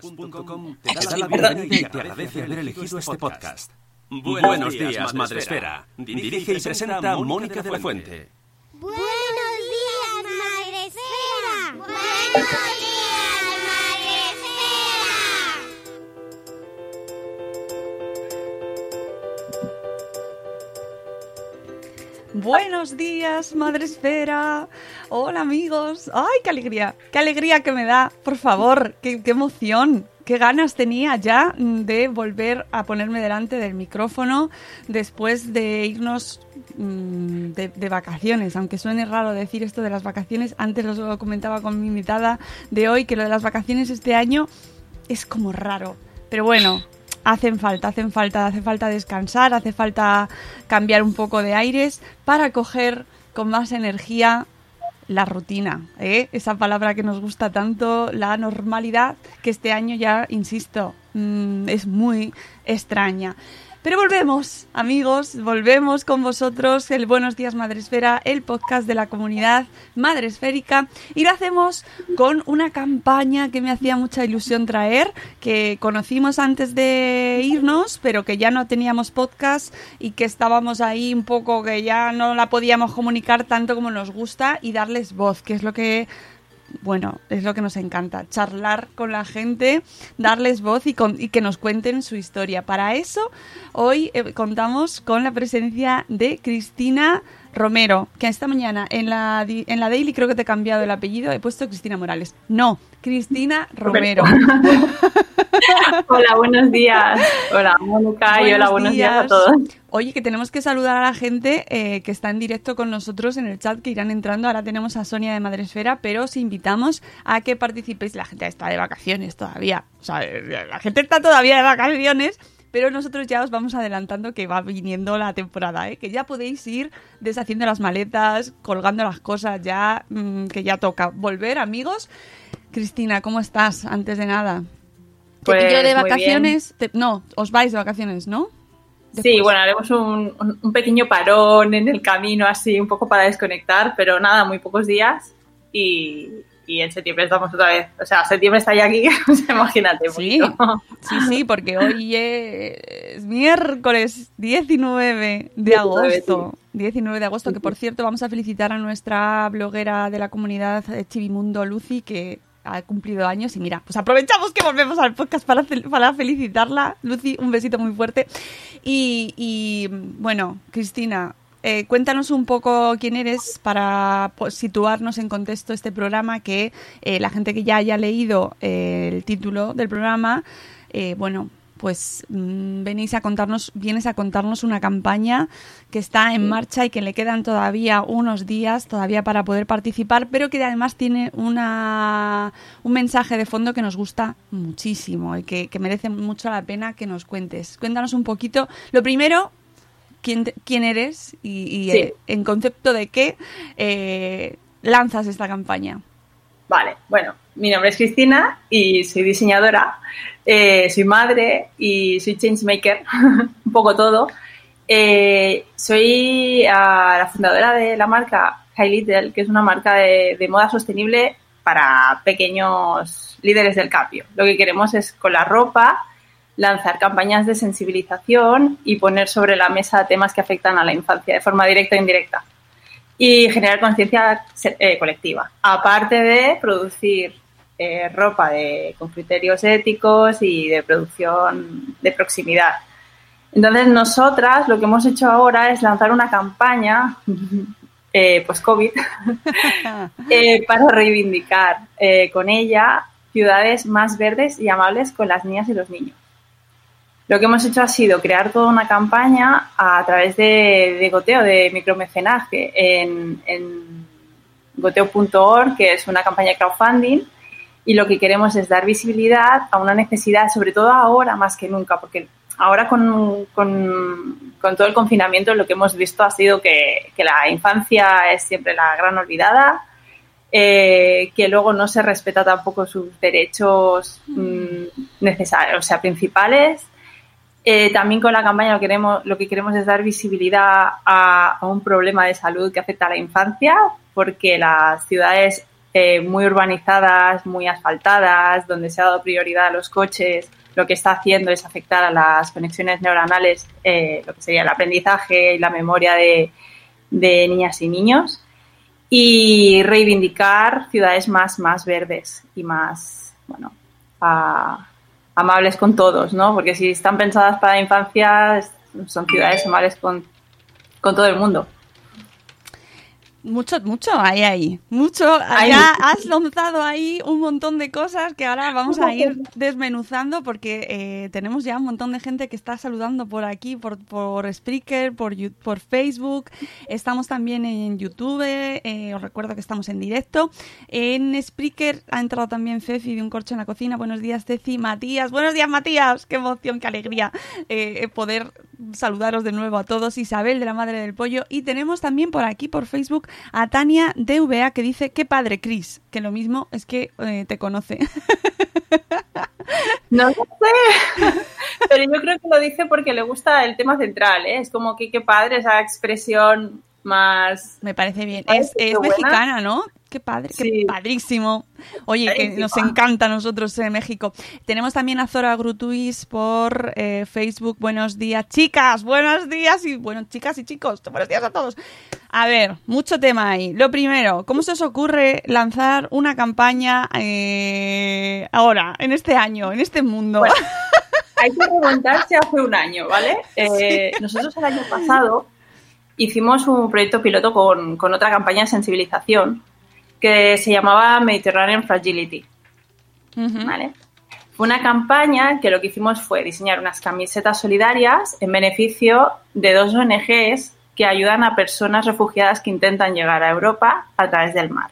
Podcast.com te da la bienvenida y te agradece haber elegido este podcast. Buenos días, Madresfera. Dirige y presenta Mónica de la Fuente. Buenos días, Madre Esfera. Buenos días, Buenos días, Madre Esfera. Hola, amigos. ¡Ay, qué alegría! ¡Qué alegría que me da! Por favor, qué, emoción. Qué ganas tenía ya de volver a ponerme delante del micrófono después de irnos mm, de, de vacaciones. Aunque suene raro decir esto de las vacaciones, antes lo comentaba con mi invitada de hoy, que lo de las vacaciones este año es como raro. Pero bueno, hacen falta, hacen falta, hace falta descansar, hace falta cambiar un poco de aires para coger con más energía la rutina, ¿eh? esa palabra que nos gusta tanto, la normalidad, que este año ya, insisto, mm, es muy extraña. Pero volvemos, amigos, volvemos con vosotros, el Buenos Días Madresfera, el podcast de la comunidad madresférica, y lo hacemos con una campaña que me hacía mucha ilusión traer, que conocimos antes de irnos, pero que ya no teníamos podcast y que estábamos ahí un poco que ya no la podíamos comunicar tanto como nos gusta y darles voz, que es lo que bueno, es lo que nos encanta, charlar con la gente, darles voz y, con- y que nos cuenten su historia. Para eso, hoy eh, contamos con la presencia de Cristina Romero, que esta mañana en la, en la Daily creo que te he cambiado el apellido, he puesto Cristina Morales. No, Cristina Romero. Hola, buenos días. Hola, Mónica, y hola, buenos días. a todos. Oye, que tenemos que saludar a la gente eh, que está en directo con nosotros en el chat, que irán entrando. Ahora tenemos a Sonia de Madresfera, pero os invitamos a que participéis. La gente está de vacaciones todavía. O sea, la gente está todavía de vacaciones. Pero nosotros ya os vamos adelantando que va viniendo la temporada, ¿eh? que ya podéis ir deshaciendo las maletas, colgando las cosas, ya mm, que ya toca. Volver, amigos. Cristina, ¿cómo estás? Antes de nada. ¿Te Pues, pillo de vacaciones? Te- no, os vais de vacaciones, ¿no? Sí, bueno, haremos un- un pequeño parón en el camino, así, un poco para desconectar, pero nada, muy pocos días. Y, y en septiembre estamos otra vez. O sea, septiembre está ya aquí, imagínate. Sí, poquito. sí, sí, porque hoy es miércoles 19 de 19, agosto. 19 de agosto, que por cierto vamos a felicitar a nuestra bloguera de la comunidad Chivimundo, Lucy, que ha cumplido años y mira, pues aprovechamos que volvemos al podcast para, para felicitarla. Lucy, un besito muy fuerte. Y, y, bueno, Cristina, eh, cuéntanos un poco quién eres para pues, situarnos en contexto este programa, que eh, la gente que ya haya leído eh, el título del programa, bueno, pues mm, venís a contarnos, vienes a contarnos una campaña que está en marcha y que le quedan todavía unos días todavía para poder participar, pero que además tiene una, un mensaje de fondo que nos gusta muchísimo y que, que merece mucho la pena que nos cuentes. Cuéntanos un poquito. Lo primero, quién, quién eres y, y, Sí. eh, en concepto de qué eh, lanzas esta campaña. Vale, bueno, mi nombre es Cristina y soy diseñadora, eh, soy madre y soy changemaker, un poco todo. Soy ah, la fundadora de la marca High Little, que es una marca de, de moda sostenible para pequeños líderes del cambio. Lo que queremos es con la ropa lanzar campañas de sensibilización y poner sobre la mesa temas que afectan a la infancia de forma directa o indirecta. y generar conciencia eh, colectiva, aparte de producir eh, ropa de, con criterios éticos y de producción de proximidad. Entonces, nosotras lo que hemos hecho ahora es lanzar una campaña eh, post-COVID eh, para reivindicar con ella ciudades más verdes y amables con las niñas y los niños. Lo que hemos hecho ha sido crear toda una campaña a través de, goteo, de micromecenaje en, en goteo.org, que es una campaña de crowdfunding, y lo que queremos es dar visibilidad a una necesidad, sobre todo ahora más que nunca, porque ahora con, con, todo el confinamiento lo que hemos visto ha sido que, que la infancia es siempre la gran olvidada, eh, que luego no se respeta tampoco sus derechos mm, necesarios, o sea, principales. Eh, también con la campaña lo, queremos, lo que queremos es dar visibilidad a, un problema de salud que afecta a la infancia, porque las ciudades eh, muy urbanizadas, muy asfaltadas, donde se ha dado prioridad a los coches, lo que está haciendo es afectar a las conexiones neuronales, eh, lo que sería el aprendizaje y la memoria de, de niñas y niños y reivindicar ciudades más, más verdes y más, bueno, a, amables con todos, ¿no? Porque si están pensadas para la infancia, son ciudades amables con, con todo el mundo. Mucho, mucho hay ahí. Mucho. Hay ya has lanzado ahí un montón de cosas que ahora vamos a ir desmenuzando porque eh, tenemos ya un montón de gente que está saludando por aquí, por, por Spreaker, por, por Facebook. Estamos también en YouTube. eh, os recuerdo que estamos en directo. En Spreaker ha entrado también Ceci de Un Corcho en la Cocina. Buenos días, Ceci. Matías. Buenos días, Matías. Qué emoción, qué alegría eh, poder saludaros de nuevo a todos. Isabel de la Madre del Pollo. Y tenemos también por aquí, por Facebook, a Tania DVA que dice, qué padre, Chris. Que lo mismo es que eh, te conoce. No lo sé, pero yo creo que lo dice porque le gusta el tema central, ¿eh? Es como que qué padre esa expresión más... Me parece bien. Es, mexicana, ¿no? Qué padre, qué Sí. padrísimo. Oye, que nos encanta a nosotros en México. Tenemos también a Zora Grutuis por eh, Facebook. Buenos días, chicas. Buenos días y bueno, chicas y chicos. Buenos días a todos. A ver, mucho tema ahí. Lo primero, ¿cómo se os ocurre lanzar una campaña eh, ahora, en este año, en este mundo? Bueno, hay que remontarse hace un año, ¿vale? Eh, nosotros el año pasado hicimos un proyecto piloto con, con otra campaña de sensibilización que se llamaba Mediterranean Fragility. ¿vale? Fue una campaña que lo que hicimos fue diseñar unas camisetas solidarias en beneficio de dos ONGs que ayudan a personas refugiadas que intentan llegar a Europa a través del mar.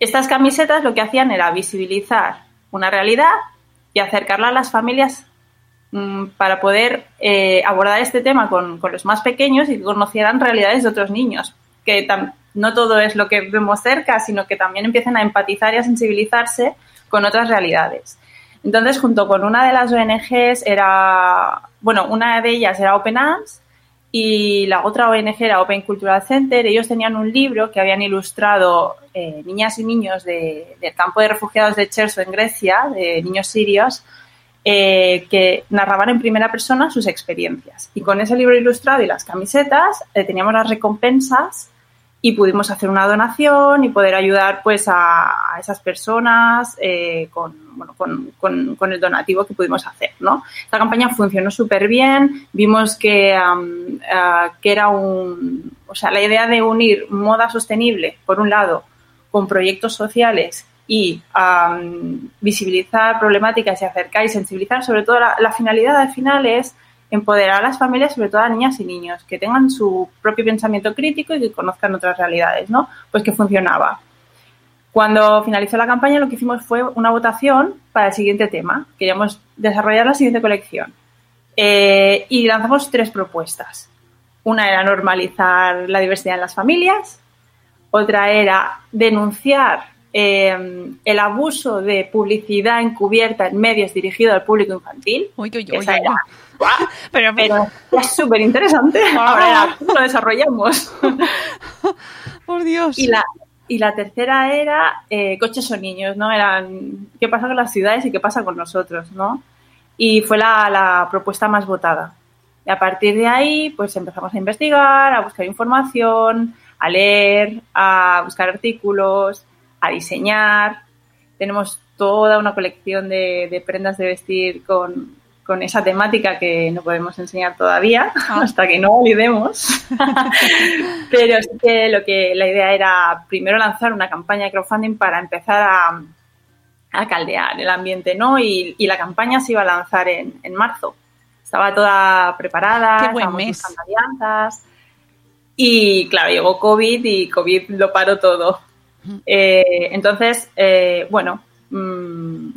Estas camisetas lo que hacían era visibilizar una realidad y acercarla a las familias mm, para poder eh, abordar este tema con, con los más pequeños y que conocieran realidades de otros niños, que no todo es lo que vemos cerca, sino que también empiecen a empatizar y a sensibilizarse con otras realidades. Entonces, junto con una de las ONGs era, bueno, una de ellas era Open Arms y la otra ONG era Open Cultural Center. Ellos tenían un libro que habían ilustrado eh, niñas y niños de- del campo de refugiados de Cherso en Grecia, de niños sirios, eh, que narraban en primera persona sus experiencias. Y con ese libro ilustrado y las camisetas eh, teníamos las recompensas y pudimos hacer una donación y poder ayudar pues a, esas personas eh, con, bueno, con, con- con el donativo que pudimos hacer. ¿no? Esta campaña funcionó súper bien, vimos que, am, ah, que era un, o sea, la idea de unir moda sostenible, por un lado, con proyectos sociales y am, visibilizar problemáticas y acercar y sensibilizar, sobre todo la, la finalidad al final es empoderar a las familias, sobre todo a niñas y niños, que tengan su propio pensamiento crítico y que conozcan otras realidades, ¿no? Pues que funcionaba. Cuando finalizó la campaña, lo que hicimos fue una votación para el siguiente tema. Queríamos desarrollar la siguiente colección. Eh, y lanzamos tres propuestas. Una era normalizar la diversidad en las familias, otra era denunciar eh, el abuso de publicidad encubierta en medios dirigido al público infantil. Uy, uy, uy, esa era. ¡guau! Pero, pero es súper interesante. Ahora era, ¿cómo lo desarrollamos? por Dios. Y la, y la tercera era eh, coches o niños, ¿no? Eran qué pasa con las ciudades y qué pasa con nosotros, ¿no? Y fue la, la propuesta más votada. Y a partir de ahí, pues empezamos a investigar, a buscar información, a leer, a buscar artículos, a diseñar. Tenemos toda una colección de, de prendas de vestir con, con esa temática que no podemos enseñar todavía hasta que no olvidemos. Pero sí que lo que la idea era primero lanzar una campaña de crowdfunding para empezar a, a caldear el ambiente, ¿no? Y, y la campaña se iba a lanzar en, en marzo. Estaba toda preparada, Qué buen mes. alianzas. Y claro, llegó COVID y COVID lo paró todo. Eh, entonces, eh, bueno, mm,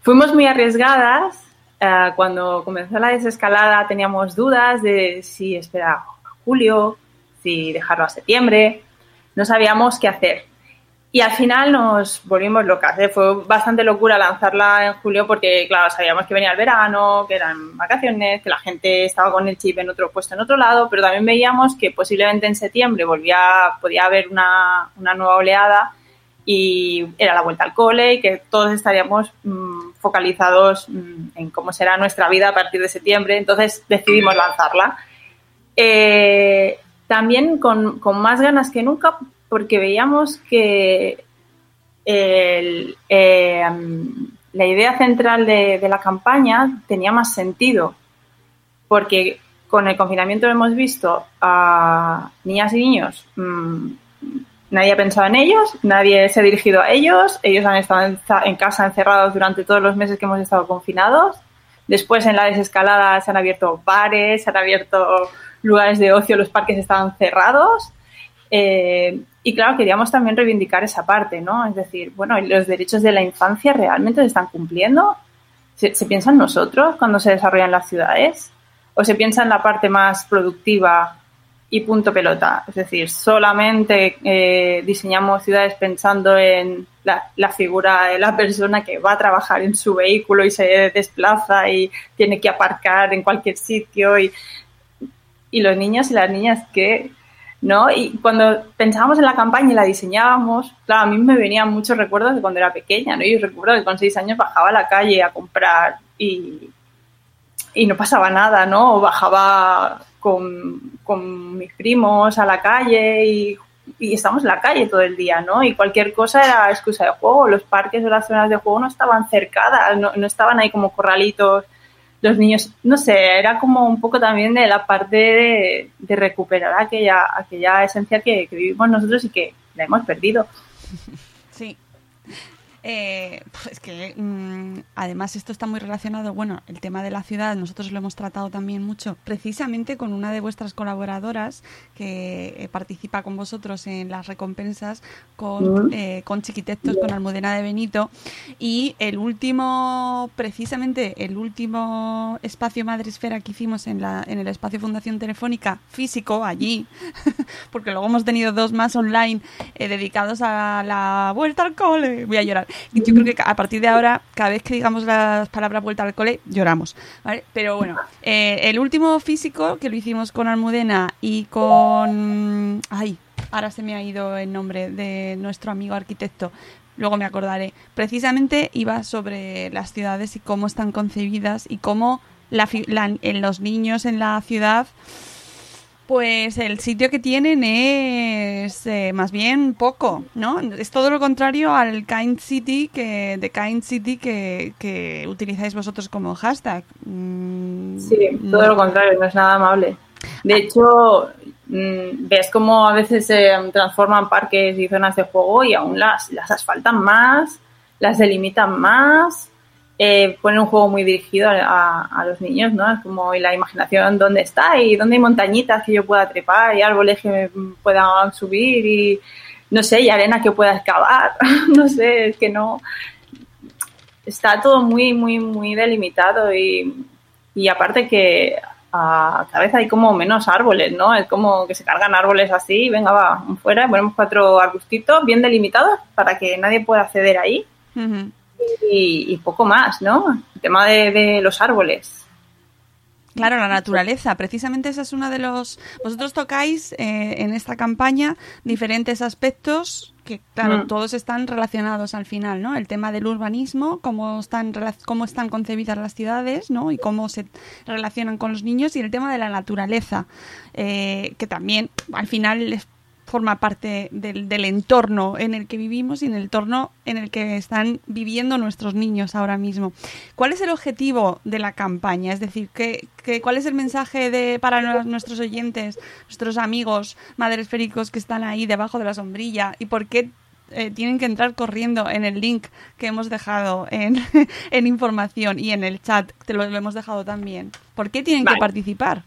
fuimos muy arriesgadas. Eh, cuando comenzó la desescalada teníamos dudas de si esperar a julio, si dejarlo a septiembre. No sabíamos qué hacer. Y al final nos volvimos locas. ¿eh? Fue bastante locura lanzarla en julio porque, claro, sabíamos que venía el verano, que eran vacaciones, que la gente estaba con el chip en otro puesto en otro lado, pero también veíamos que posiblemente en septiembre volvía, podía haber una, una nueva oleada y era la vuelta al cole y que todos estaríamos mm, focalizados mm, en cómo será nuestra vida a partir de septiembre. Entonces decidimos lanzarla. Eh, también con, con más ganas que nunca porque veíamos que eh, la idea central de, la campaña tenía más sentido, porque con el confinamiento hemos visto a niñas y niños, mmm, nadie ha pensado en ellos, nadie se ha dirigido a ellos, ellos han estado en, casa encerrados durante todos los meses que hemos estado confinados. Después en la desescalada se han abierto bares, se han abierto lugares de ocio, los parques estaban cerrados. Eh, y claro, queríamos también reivindicar esa parte, ¿no? Es decir, bueno, ¿los derechos de la infancia realmente se están cumpliendo? ¿Se, se piensa en nosotros cuando se desarrollan las ciudades? ¿O se piensa en la parte más productiva y punto pelota? Es decir, solamente eh, diseñamos ciudades pensando en la, figura de la persona que va a trabajar en su vehículo y se desplaza y tiene que aparcar en cualquier sitio y, y los niños y las niñas que ¿no? Y cuando pensábamos en la campaña y la diseñábamos, claro, a mí me venían muchos recuerdos de cuando era pequeña, ¿no? Yo recuerdo que con seis años bajaba a la calle a comprar y, y no pasaba nada, ¿no? Bajaba con, con mis primos a la calle y, y estamos en la calle todo el día, ¿no? Y cualquier cosa era excusa de juego. Los parques o las zonas de juego no estaban cercadas, no, no estaban ahí como corralitos los niños, no sé, era como un poco también de la parte de, de recuperar aquella, aquella esencia que, que, vivimos nosotros y que la hemos perdido. Eh, pues que mmm, además esto está muy relacionado, bueno, el tema de la ciudad, nosotros lo hemos tratado también mucho, precisamente con una de vuestras colaboradoras que eh, participa con vosotros en las recompensas con, eh, con Chiquitectos, con Almudena de Benito, y el último, precisamente el último espacio Madresfera que hicimos en, la, en el espacio Fundación Telefónica físico, allí, porque luego hemos tenido dos más online eh, dedicados a la vuelta al cole, voy a llorar. Yo creo que a partir de ahora, cada vez que digamos las palabras vuelta al cole, lloramos. ¿vale? Pero bueno, eh, el último físico que lo hicimos con Almudena y con... Ay, ahora se me ha ido el nombre de nuestro amigo arquitecto. Luego me acordaré. Precisamente iba sobre las ciudades y cómo están concebidas y cómo la, la, en los niños en la ciudad pues el sitio que tienen es eh, más bien poco, ¿no? Es todo lo contrario al Kind City que de Kind City que, que utilizáis vosotros como hashtag. Mm, sí, todo no. lo contrario, no es nada amable. De hecho, mmm, ves cómo a veces se transforman parques y zonas de juego y aún las, las asfaltan más, las delimitan más eh, ponen un juego muy dirigido a, a, los niños, ¿no? Es como la imaginación dónde está y dónde hay montañitas que yo pueda trepar y árboles que me puedan subir y no sé, y arena que pueda excavar, no sé, es que no está todo muy, muy, muy delimitado y, y aparte que a vez hay como menos árboles, ¿no? Es como que se cargan árboles así, venga, va, fuera, ponemos cuatro arbustitos bien delimitados para que nadie pueda acceder ahí. Uh. Y, y, poco más, ¿no? El tema de, de, los árboles. Claro, la naturaleza. Precisamente esa es una de los. Vosotros tocáis eh, en esta campaña diferentes aspectos que, claro, mm. todos están relacionados al final, ¿no? El tema del urbanismo, cómo están, cómo están concebidas las ciudades, ¿no? Y cómo se relacionan con los niños, y el tema de la naturaleza, eh, que también al final es forma parte del, del entorno en el que vivimos y en el entorno en el que están viviendo nuestros niños ahora mismo. ¿Cuál es el objetivo de la campaña? Es decir, ¿qué, qué- cuál es el mensaje de, para nu- nuestros oyentes, nuestros amigos madresféricos que están ahí debajo de la sombrilla? ¿Y por qué eh, tienen que entrar corriendo en el link que hemos dejado en, en información y en el chat, te lo, lo hemos dejado también? ¿Por qué tienen Vale. que participar?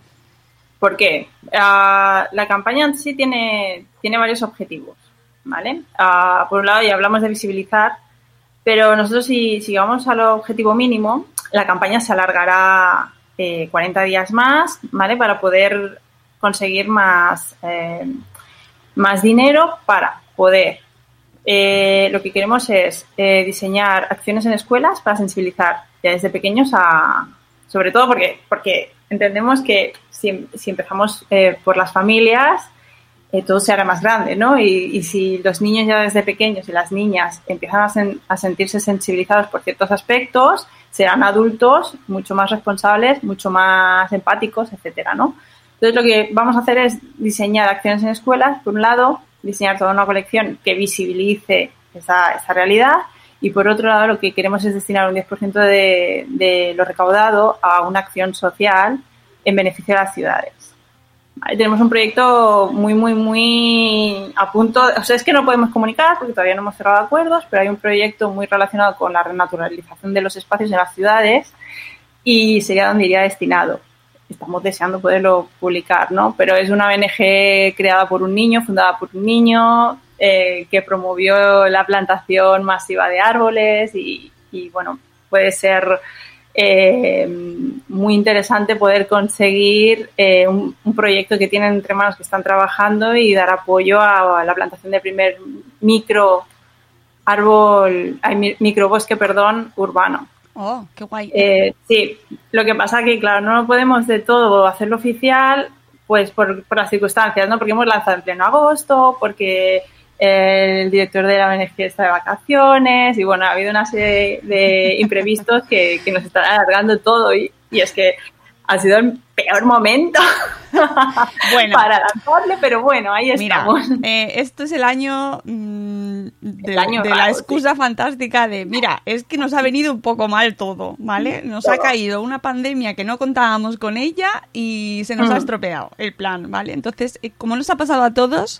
¿Por qué? Ah, la campaña en sí tiene, tiene varios objetivos, ¿vale? Ah, por un lado, ya hablamos de visibilizar, pero nosotros si, si vamos al objetivo mínimo, la campaña se alargará eh, 40 días más, ¿vale? Para poder conseguir más, eh, más dinero para poder. eh, lo que queremos es eh, diseñar acciones en escuelas para sensibilizar ya desde pequeños a, sobre todo porque, porque entendemos que si, si empezamos por las familias, eh, todo se hará más grande, ¿no? Y, y si los niños ya desde pequeños y las niñas empiezan a, sen- a sentirse sensibilizados por ciertos aspectos, serán adultos mucho más responsables, mucho más empáticos, etcétera, ¿no? Entonces lo que vamos a hacer es diseñar acciones en escuelas, por un lado, diseñar toda una colección que visibilice esa, esa realidad y por otro lado lo que queremos es destinar un 10% de, de lo recaudado a una acción social en beneficio de las ciudades. Tenemos un proyecto muy, muy, muy a punto. O sea, es que no podemos comunicar porque todavía no hemos cerrado acuerdos, pero hay un proyecto muy relacionado con la renaturalización de los espacios en las ciudades y sería donde iría destinado. Estamos deseando poderlo publicar, ¿no? Pero es una ONG creada por un niño, fundada por un niño, eh, que promovió la plantación masiva de árboles y, y, bueno, puede ser eh, muy interesante poder conseguir eh, un, un proyecto que tienen entre manos que están trabajando y dar apoyo a, la plantación del primer micro árbol, ay, mi- microbosque, perdón, urbano. Oh, qué guay. Eh, sí, lo que pasa que, claro, no podemos de todo hacerlo oficial, pues por, por las circunstancias, ¿no? Porque hemos lanzado en pleno agosto, porque el director de la ONG está de vacaciones y, bueno, ha habido una serie de imprevistos que, que nos están alargando todo y, y es que ha sido el peor momento Bueno. para lanzarle, pero bueno, ahí Mira, estamos. eh, esto es el año, mm, de, El año de la excusa fantástica de, mira, es que nos ha venido un poco mal todo, ¿vale? Nos ha caído una pandemia que no contábamos con ella y se nos ha Mm. estropeado el plan, ¿vale? Entonces, eh, como nos ha pasado a todos,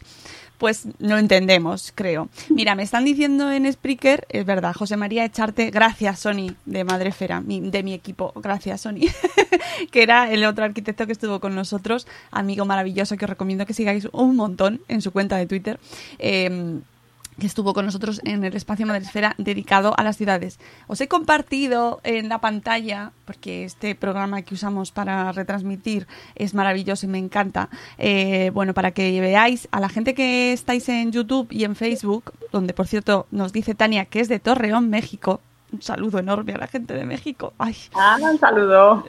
pues no entendemos, creo. Mira, me están diciendo en Spreaker, es verdad, José María Echarte, gracias Sony de Madrefera, de mi equipo, gracias Sony, que era el otro arquitecto que estuvo con nosotros, amigo maravilloso que os recomiendo que sigáis un montón en su cuenta de Twitter. eh, que estuvo con nosotros en el espacio Madresfera dedicado a las ciudades. Os he compartido en la pantalla, porque este programa que usamos para retransmitir es maravilloso y me encanta. eh, bueno, para que veáis a la gente que estáis en YouTube y en Facebook, donde por cierto nos dice Tania que es de Torreón, México. Un saludo enorme a la gente de México. Ay, Ah, un saludo.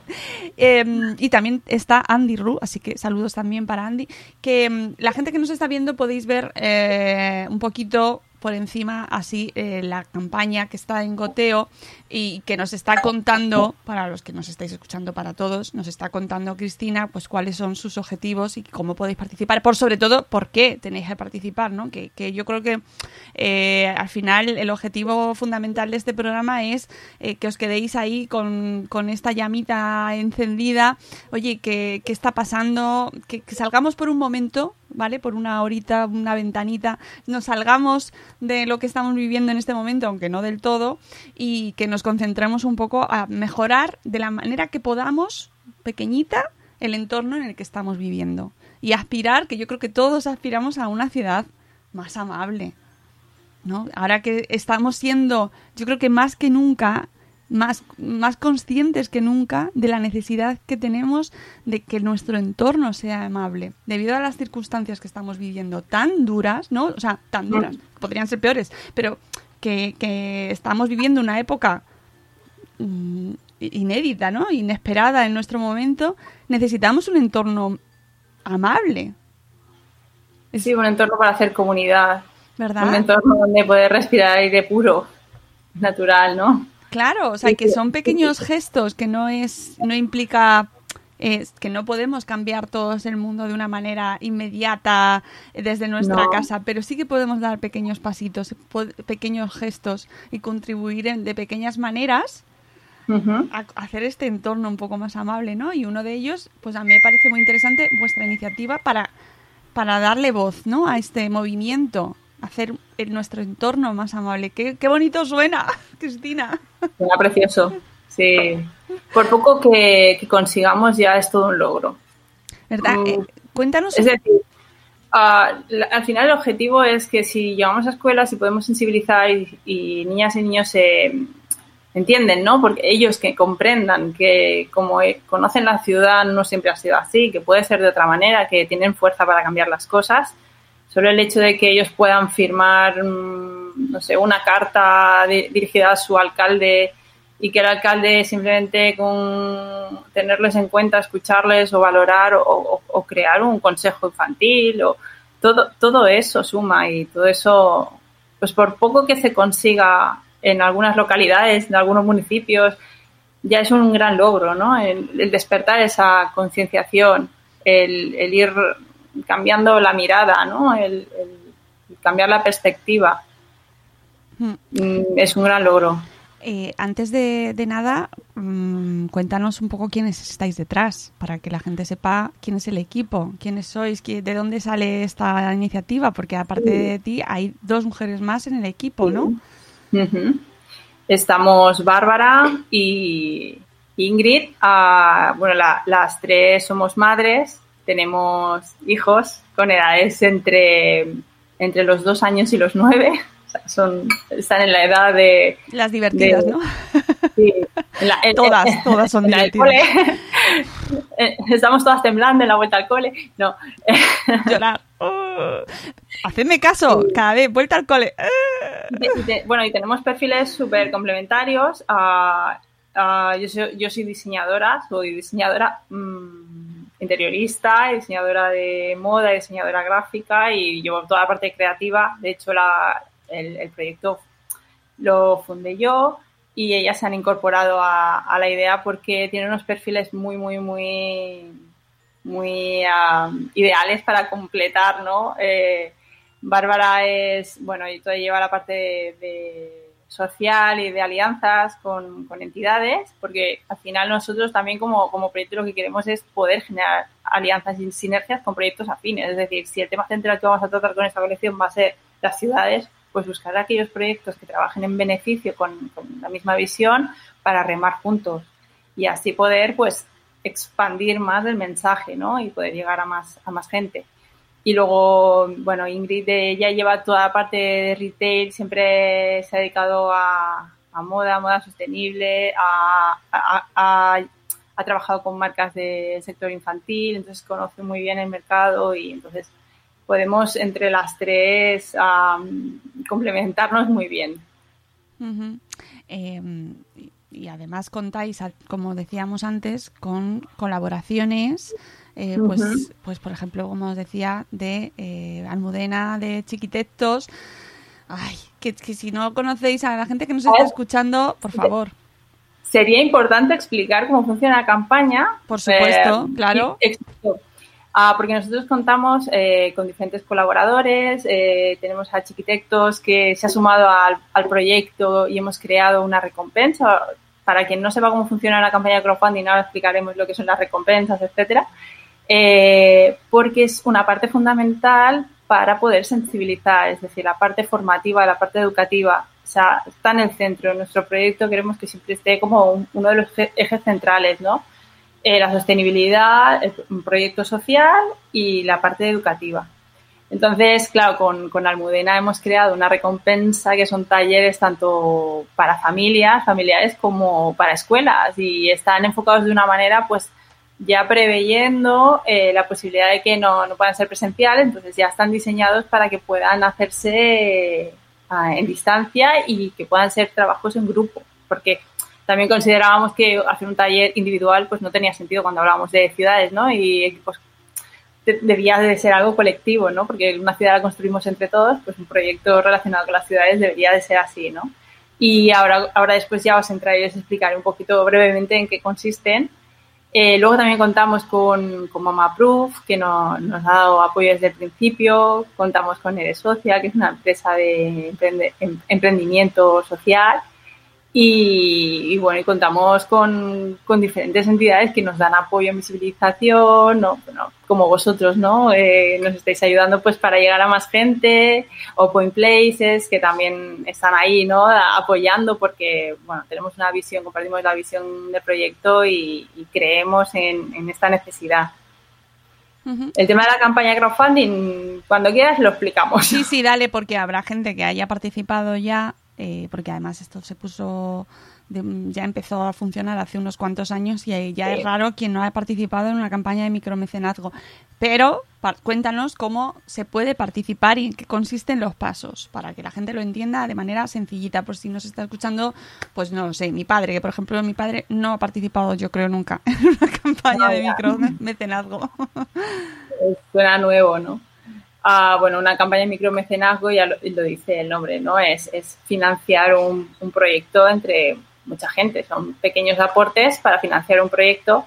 eh, y también está Andy Ru, así que saludos también para Andy. Que mm, la gente que nos está viendo podéis ver eh, un poquito por encima así eh, la campaña que está en goteo y que nos está contando, para los que nos estáis escuchando, para todos, nos está contando Cristina, pues cuáles son sus objetivos y cómo podéis participar, por sobre todo por qué tenéis que participar, ¿no? Que, que yo creo que eh, al final el objetivo fundamental de este programa es eh, que os quedéis ahí con, con esta llamita encendida, oye, ¿qué, qué está pasando? Que, que salgamos por un momento, ¿vale? Por una horita, una ventanita, nos salgamos de lo que estamos viviendo en este momento, aunque no del todo, y que nos concentremos un poco a mejorar de la manera que podamos, pequeñita, el entorno en el que estamos viviendo. Y aspirar, que yo creo que todos aspiramos a una ciudad más amable. ¿no? Ahora que estamos siendo, yo creo que más que nunca, más, más conscientes que nunca de la necesidad que tenemos de que nuestro entorno sea amable, debido a las circunstancias que estamos viviendo tan duras, ¿no? O sea, tan duras, podrían ser peores, pero que, que estamos viviendo una época mm, inédita, ¿no? Inesperada en nuestro momento, necesitamos un entorno amable, Sí, un entorno para hacer comunidad. ¿verdad? Un entorno donde poder respirar aire puro, natural, ¿no? Claro, o sea, que son pequeños gestos que no es, no implica es que no podemos cambiar todos el mundo de una manera inmediata eh, desde nuestra No. casa, pero sí que podemos dar pequeños pasitos, pequeños gestos y contribuir en- de pequeñas maneras a hacer este entorno un poco más amable, ¿no? Y uno de ellos, pues a mí me parece muy interesante vuestra iniciativa para, para darle voz, ¿no? A este movimiento, hacer el- nuestro entorno más amable. Qué, qué bonito suena, Cristina. Suena precioso. Sí. Por poco que, que consigamos ya es todo un logro. ¿Verdad? Mm. Eh, cuéntanos. Es decir, ah, la- al final el objetivo es que si llegamos a escuelas y podemos sensibilizar y, y niñas y niños se entienden, ¿no? Porque ellos que comprendan que como eh, conocen la ciudad no siempre ha sido así, que puede ser de otra manera, que tienen fuerza para cambiar las cosas. Solo el hecho de que ellos puedan firmar, mm, no sé, una carta di- dirigida a su alcalde y que el alcalde simplemente con tenerles en cuenta, escucharles o valorar o crear un consejo infantil o todo, todo eso suma y todo eso, pues por poco que se consiga en algunas localidades, en algunos municipios, ya es un gran logro, ¿no? El, el despertar esa concienciación, el, el ir cambiando la mirada, ¿no? El, el cambiar la perspectiva. Mm. Mm, Es un gran logro. Eh, antes de, de nada, mm, cuéntanos un poco quiénes estáis detrás, para que la gente sepa quién es el equipo, quiénes sois, qué- de dónde sale esta iniciativa, porque aparte de ti hay dos mujeres más en el equipo, ¿no? Estamos Bárbara y Ingrid. Ah, bueno, la- las tres somos madres, tenemos hijos con edades entre, entre los dos años y los nueve. O sea, son, están en la edad de... Las divertidas, de- ¿no? sí, en la- en- Todas, todas son divertidas. Eh, Estamos todas temblando en la vuelta al cole. No, Llorar. Oh. Hacedme caso, cada vez, vuelta al cole. Eh. Y te- y te- bueno, y tenemos perfiles súper complementarios. Ah, ah, yo, soy, yo soy diseñadora, soy diseñadora mm, interiorista, diseñadora de moda, diseñadora gráfica y llevo toda la parte creativa. De hecho, el, proyecto lo fundé yo y ellas se han incorporado a, la idea porque tienen unos perfiles muy, muy, muy, muy ideales para completar, ¿no? Eh, Bárbara es, bueno, y todo lleva la parte de social y de alianzas con, con entidades, porque al final nosotros también como, como proyecto lo que queremos es poder generar alianzas y sinergias con proyectos afines. Es decir, si el tema central que vamos a tratar con esta colección va a ser las ciudades, pues buscar aquellos proyectos que trabajen en beneficio con, con la misma visión para remar juntos y así poder pues expandir más el mensaje, ¿no? Y poder llegar a más, a más gente. Y luego, bueno, Ingrid ya lleva toda la parte de retail, siempre se ha dedicado a, a moda, moda sostenible, a, a- a- ha trabajado con marcas del sector infantil, entonces conoce muy bien el mercado y entonces podemos entre las tres am, complementarnos muy bien. Eh, y- además contáis, como decíamos antes, con colaboraciones, eh, pues, pues por ejemplo, como os decía, de eh, Almudena, de Chiquitectos. Ay, que, que si no conocéis a la gente que nos está escuchando, por favor. Sería importante explicar cómo funciona la campaña. Por supuesto, Eh, claro. exacto. Ah, porque nosotros contamos eh, con diferentes colaboradores, eh, tenemos a Chiquitectos que se ha sumado al, al proyecto y hemos creado una recompensa. Para quien no sepa cómo funciona la campaña de crowdfunding, ahora explicaremos lo que son las recompensas, etcétera. Eh, porque es una parte fundamental para poder sensibilizar, es decir, la parte formativa, la parte educativa, o sea, está en el centro. En nuestro proyecto queremos que siempre esté como un- uno de los eje- ejes centrales, ¿no? Eh, la sostenibilidad, un proyecto social y la parte educativa. Entonces, claro, con, con Almudena hemos creado una recompensa que son talleres tanto para familias, familiares, como para escuelas y están enfocados de una manera, pues, ya preveyendo eh, la posibilidad de que no, no puedan ser presenciales, entonces ya están diseñados para que puedan hacerse ah, en distancia y que puedan ser trabajos en grupo, porque también considerábamos que hacer un taller individual pues no tenía sentido cuando hablábamos de ciudades, ¿no? Y de- debía de ser algo colectivo, ¿no? Porque una ciudad la construimos entre todos, pues un proyecto relacionado con las ciudades debería de ser así, ¿no? Y ahora, ahora después ya os entraré y os explicaré un poquito brevemente en qué consisten. Eh, luego también contamos con, con Mama Proof, que no- nos ha dado apoyo desde el principio. Contamos con Eres Socia, que es una empresa de em- emprendimiento social. Y, y bueno, y contamos con, con diferentes entidades que nos dan apoyo en visibilización, ¿no? Bueno, como vosotros, ¿no? Eh, nos estáis ayudando pues para llegar a más gente, o Point Places, que también están ahí, ¿no? Apoyando porque, bueno, tenemos una visión, compartimos la visión del proyecto y, y creemos en, en esta necesidad. El tema de la campaña de crowdfunding, cuando quieras lo explicamos. Sí, sí, dale, porque habrá gente que haya participado ya, eh, porque además esto se puso, de- ya empezó a funcionar hace unos cuantos años y ya Sí. es raro quien no haya participado en una campaña de micromecenazgo. Pero cuéntanos cómo se puede participar y en qué consisten los pasos, para que la gente lo entienda de manera sencillita. Por si nos está escuchando, pues no lo sé, mi padre, que por ejemplo mi padre no ha participado, yo creo, nunca en una campaña de micromecenazgo. suena nuevo, ¿no? Ah, bueno, una campaña de micromecenazgo, ya lo, lo dice el nombre, ¿no? Es, es financiar un, un proyecto entre mucha gente. Son pequeños aportes para financiar un proyecto,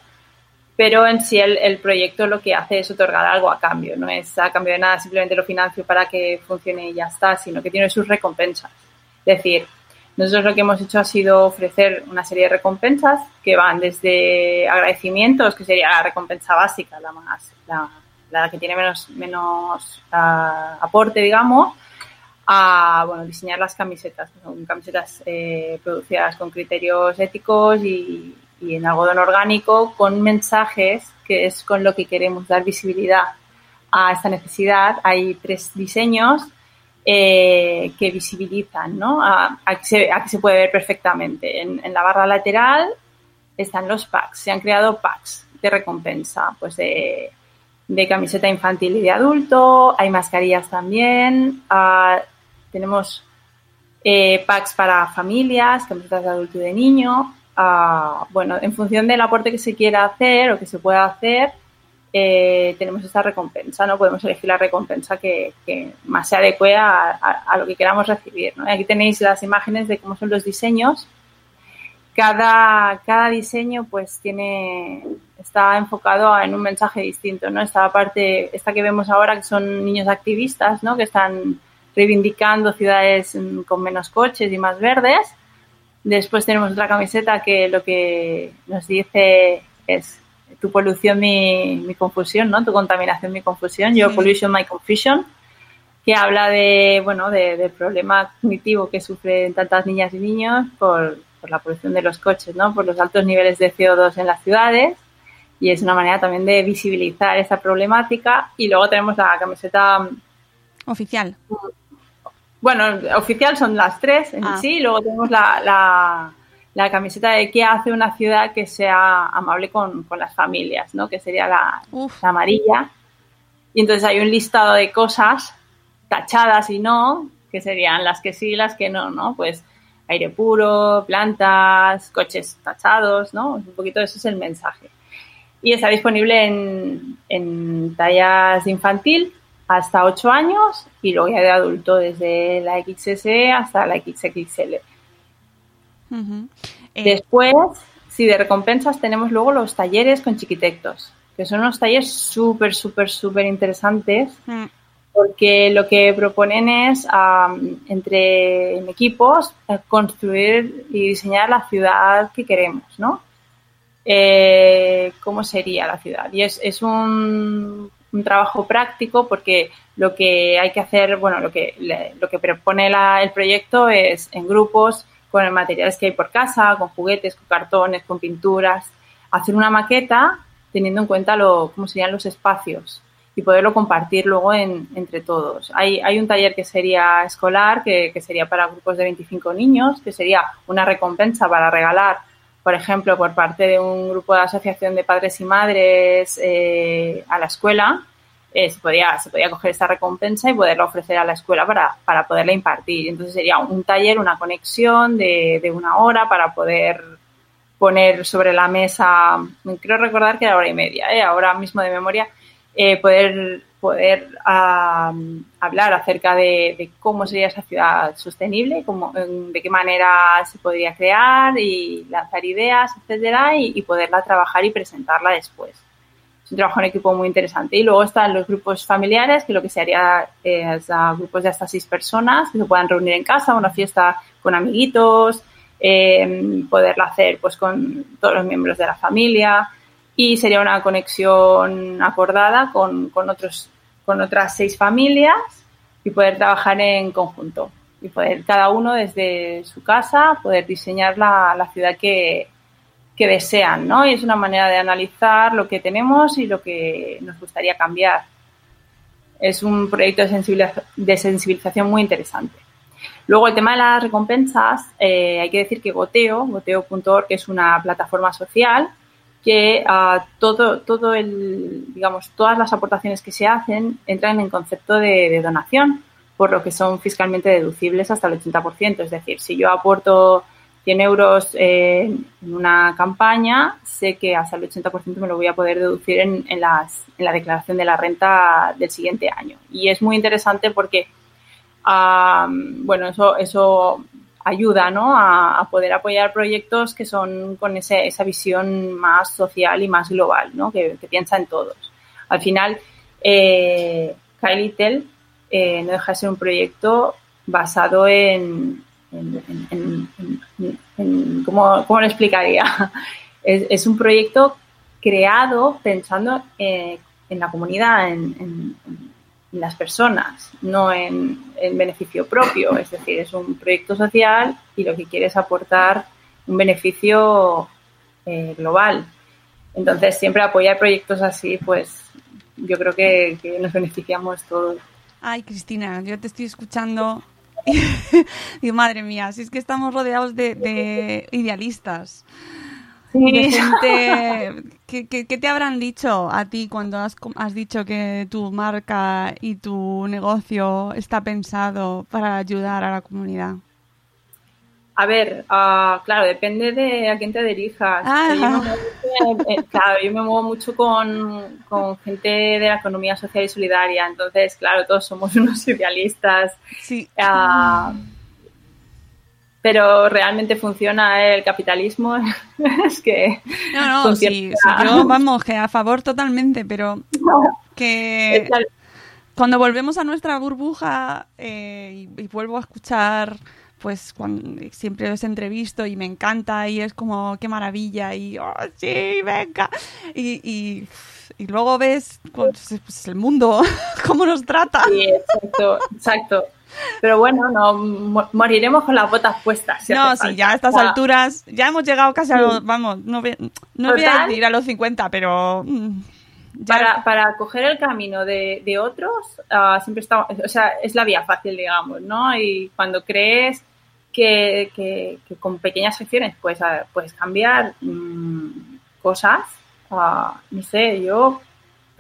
pero en sí el, el proyecto lo que hace es otorgar algo a cambio. No es a cambio de nada, simplemente lo financio para que funcione y ya está, sino que tiene sus recompensas. Es decir, nosotros lo que hemos hecho ha sido ofrecer una serie de recompensas que van desde agradecimientos, que sería la recompensa básica, la más, la, la que tiene menos, menos ah, aporte, digamos, a bueno, diseñar las camisetas. Son camisetas eh, producidas con criterios éticos y, y en algodón orgánico, con mensajes, que es con lo que queremos dar visibilidad a esta necesidad. Hay tres diseños eh, que visibilizan, ¿no? A, a que se, a que se puede ver perfectamente. En, en la barra lateral están los packs. Se han creado packs de recompensa, pues de, de camiseta infantil y de adulto. Hay mascarillas también. Ah, tenemos eh, packs para familias, camisetas de adulto y de niño. Ah, bueno, en función del aporte que se quiera hacer o que se pueda hacer, eh, tenemos esta recompensa, ¿no? Podemos elegir la recompensa que, que más se adecue a, a- a lo que queramos recibir, ¿no? Aquí tenéis las imágenes de cómo son los diseños. Cada, cada diseño pues tiene está enfocado en un mensaje distinto, ¿no? Esta parte, esta que vemos ahora que son niños activistas, ¿no? Que están reivindicando ciudades con menos coches y más verdes. Después tenemos otra camiseta que lo que nos dice es tu polución, mi, mi confusión, ¿no? Tu contaminación, mi confusión. Your pollution, my confusion. Que habla de, bueno, de- del problema cognitivo que sufren tantas niñas y niños por, por la polución de los coches, ¿no? Por los altos niveles de CO2 en las ciudades. Y es una manera también de visibilizar esta problemática. Y luego tenemos la camiseta Oficial. bueno, oficial son las tres en Ah. sí, luego tenemos la, la, la camiseta de qué hace una ciudad que sea amable con, con las familias, ¿no? Que sería la, la amarilla. Y entonces hay un listado de cosas tachadas y no, que serían las que sí, las que no, ¿no? Pues aire puro, plantas, coches tachados, ¿no? Un poquito eso es el mensaje. Y está disponible en, en tallas infantil hasta 8 años y luego ya de adulto desde la XS hasta la XXL. Ujú. Eh, Después, si de recompensas tenemos luego los talleres con chiquitectos, que son unos talleres súper, súper, súper interesantes mm, porque lo que proponen es, am, entre en equipos, eh, construir y diseñar la ciudad que queremos, ¿no? Eh, ¿Cómo sería la ciudad? Y es, un, un trabajo práctico porque lo que hay que hacer, bueno, lo que, lo que propone la- el proyecto es en grupos, con los materiales que hay por casa, con juguetes, con cartones, con pinturas, hacer una maqueta teniendo en cuenta lo, cómo serían los espacios y poderlo compartir luego en- entre todos. Hay, hay un taller que sería escolar, que, que sería para grupos de 25 niños, que sería una recompensa para regalar, por ejemplo, por parte de un grupo de asociación de padres y madres eh, a la escuela. eh, se, podía, se podía coger esta recompensa y poderla ofrecer a la escuela para, para poderla impartir. Entonces sería un taller, una conexión de, de una hora para poder poner sobre la mesa, creo recordar que era hora y media, ¿eh? ahora mismo de memoria, eh, poder poder ah, hablar acerca de, de cómo sería esa ciudad sostenible, cómo, de qué manera se podría crear y lanzar ideas, etcétera, y, y poderla trabajar y presentarla después. Es un trabajo en equipo muy interesante. Y luego están los grupos familiares, que lo que se haría es a grupos de hasta seis personas que se puedan reunir en casa, una fiesta con amiguitos, eh, poderla hacer pues con todos los miembros de la familia y sería una conexión acordada con, con otros, con otras seis familias y poder trabajar en conjunto y poder cada uno desde su casa poder diseñar la, la ciudad que, que desean, ¿no? Y es una manera de analizar lo que tenemos y lo que nos gustaría cambiar. Es un proyecto de, sensibiliz- de sensibilización muy interesante. Luego, el tema de las recompensas, eh, hay que decir que Goteo, goteo.org, es una plataforma social que ah, todo, todo el, digamos, todas las aportaciones que se hacen entran en concepto de, de donación, por lo que son fiscalmente deducibles hasta el 80%. Es decir, si yo aporto 100 euros eh, en una campaña, sé que hasta el 80% me lo voy a poder deducir en, en las, en la declaración de la renta del siguiente año. Y es muy interesante porque ah, bueno, eso, eso ayuda ¿no? a, poder apoyar proyectos que son con ese- esa visión más social y más global, ¿no? que, piensa en todos. Al final, eh, Kylie Tell eh, no deja de ser un proyecto basado en, en- ¿cómo, cómo lo explicaría? Es, es un proyecto creado pensando eh, en la comunidad, en las personas, no en el beneficio propio. Es decir, es un proyecto social y lo que quiere es aportar un beneficio eh, global. Entonces, siempre apoyar proyectos así, pues yo creo que, que nos beneficiamos todos. Ay, Cristina, yo te estoy escuchando. y Digo, madre mía, si es que estamos rodeados de, de idealistas. De gente. ¿Qué, qué, qué te habrán dicho a ti cuando has, has dicho que tu marca y tu negocio está pensado para ayudar a la comunidad? A ver, ah, claro, depende de a quién te dirijas. Ah. Yo me muevo- eh, claro, yo me muevo mucho con, con gente de la economía social y solidaria, entonces, claro, todos somos unos idealistas. Sí. Ah, pero realmente funciona el capitalismo. es que No, no, sí, sí, yo, vamos, que a favor totalmente, pero que cuando volvemos a nuestra burbuja eh, y, y vuelvo a escuchar, pues cuando, siempre os entrevisto y me encanta y es como, qué maravilla y, oh, sí, venga. Y, y, y luego ves pues, pues, el mundo, cómo nos trata. Sí, exacto, exacto. Pero bueno, no mo- moriremos con las botas puestas. si No, sí, ya a estas O sea, alturas, ya hemos llegado casi a los, vamos, no, ve- no voy a decir a los 50, pero... mm, ya- Para, para coger el camino de, de otros, ah, siempre está, o sea, es la vía fácil, digamos, ¿no? Y cuando crees que, que- que con pequeñas acciones puedes, ah, puedes cambiar mm, cosas, ah, no sé, yo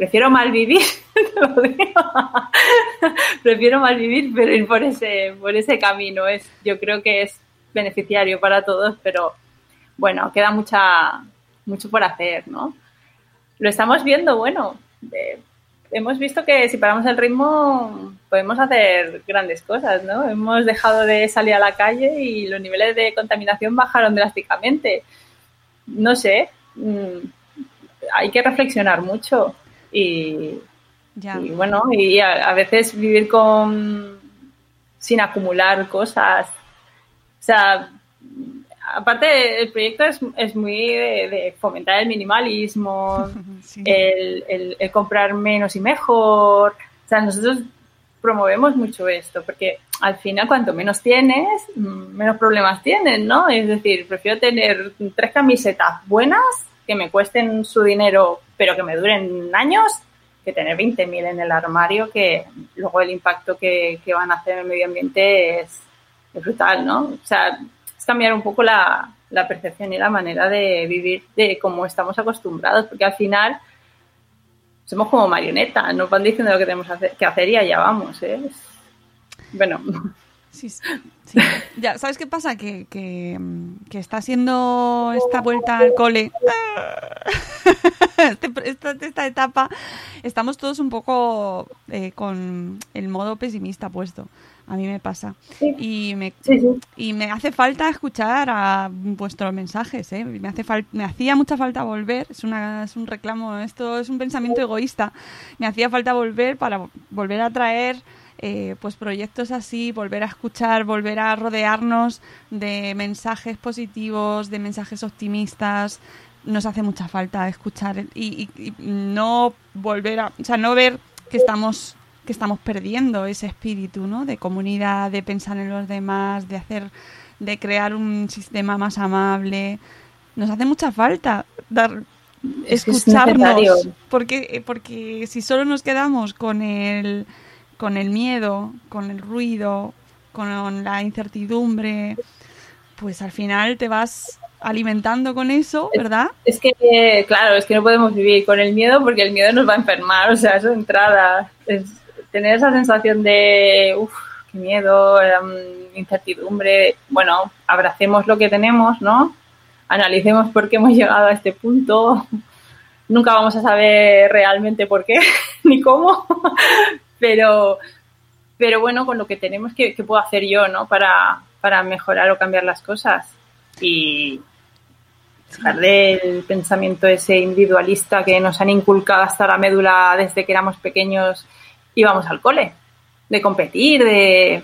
prefiero mal vivir, te lo digo. prefiero mal vivir, pero ir por ese, por ese camino. Es, yo creo que es beneficiario para todos, pero bueno, queda mucha, mucho por hacer, ¿no? Lo estamos viendo, bueno, eh, hemos visto que si paramos el ritmo podemos hacer grandes cosas, ¿no? Hemos dejado de salir a la calle y los niveles de contaminación bajaron drásticamente. No sé, mm, hay que reflexionar mucho y, ya. y bueno, y a, a veces vivir con sin acumular cosas. O sea, aparte el proyecto es, es muy de, de fomentar el minimalismo, Sí. el, el- el comprar menos y mejor. O sea, nosotros promovemos mucho esto, porque al final cuanto menos tienes, mm, menos problemas tienes, ¿no? Es decir, prefiero tener tres camisetas buenas que me cuesten su dinero, pero que me duren años, que tener 20.000 en el armario, que luego el impacto que, que van a hacer en el medio ambiente es, brutal, ¿no? O sea, es cambiar un poco la, la percepción y la manera de vivir de cómo estamos acostumbrados, porque al final somos como marionetas, nos van diciendo lo que tenemos que hacer y allá vamos, ¿eh? Bueno, Sí, sí. Ya, ¿sabes qué pasa? Que, que, mm, que está siendo esta vuelta al cole. este- esta, esta etapa estamos todos un poco eh, con el modo pesimista puesto. A mí me pasa. Y me, y me hace falta escuchar a vuestros mensajes, ¿eh? Me, hace fal- me hacía mucha falta volver, es, una, es un reclamo, esto es un pensamiento egoísta. Me hacía falta volver para vo- volver a traer eh, pues proyectos así, volver a escuchar, volver a rodearnos de mensajes positivos, de mensajes optimistas. Nos hace mucha falta escuchar y, y- y no volver a, o sea, no ver que estamos que estamos perdiendo ese espíritu, ¿no? De comunidad, de pensar en los demás, de hacer, de crear un sistema más amable. Nos hace mucha falta dar, es escucharnos, porque porque si solo nos quedamos con el con el miedo, con el ruido, con la incertidumbre, pues al final te vas alimentando con eso, ¿verdad? Es que, eh, claro, es que no podemos vivir con el miedo porque el miedo nos va a enfermar, o sea, eso entrada. Es tener esa sensación de, uff, qué miedo, em, incertidumbre. Bueno, abracemos lo que tenemos, ¿no? Analicemos por qué hemos llegado a este punto. Nunca vamos a saber realmente por qué ni cómo, pero, pero bueno, con lo que tenemos, ¿qué, qué puedo hacer yo, ¿no? Para, para mejorar o cambiar las cosas. Y, dejar del pensamiento ese individualista que nos han inculcado hasta la médula desde que éramos pequeños íbamos al cole, de competir, de...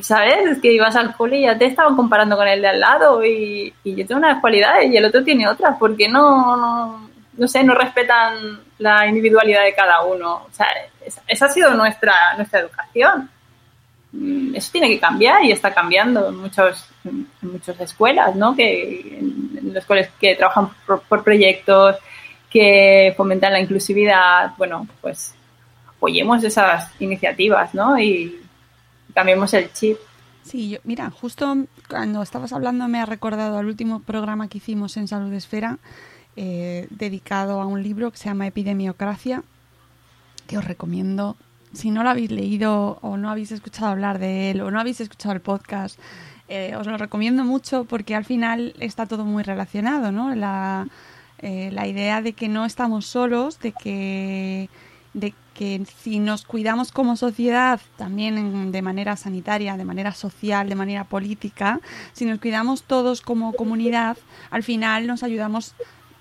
¿Sabes? Es que ibas al cole y ya te estaban comparando con el de al lado y, y yo tengo unas cualidades y el otro tiene otras, porque no, no, no sé, no respetan la individualidad de cada uno. O sea, esa, ha sido nuestra, nuestra educación. Mm, Eso tiene que cambiar y está cambiando en, muchos, muchas escuelas, ¿no? Que, en, los coles que trabajan por, por proyectos, que fomentan la inclusividad. Bueno, pues apoyemos esas iniciativas, ¿no? Y cambiemos el chip. Sí, yo, mira, justo cuando estabas hablando me ha recordado al último programa que hicimos en Salud Esfera, eh, dedicado a un libro que se llama Epidemiocracia, que os recomiendo. Si no lo habéis leído o no habéis escuchado hablar de él o no habéis escuchado el podcast, eh, os lo recomiendo mucho porque al final está todo muy relacionado, ¿no? La, eh, la idea de que no estamos solos, de que, de que si nos cuidamos como sociedad, también de manera sanitaria, de manera social, de manera política, si nos cuidamos todos como comunidad, al final nos ayudamos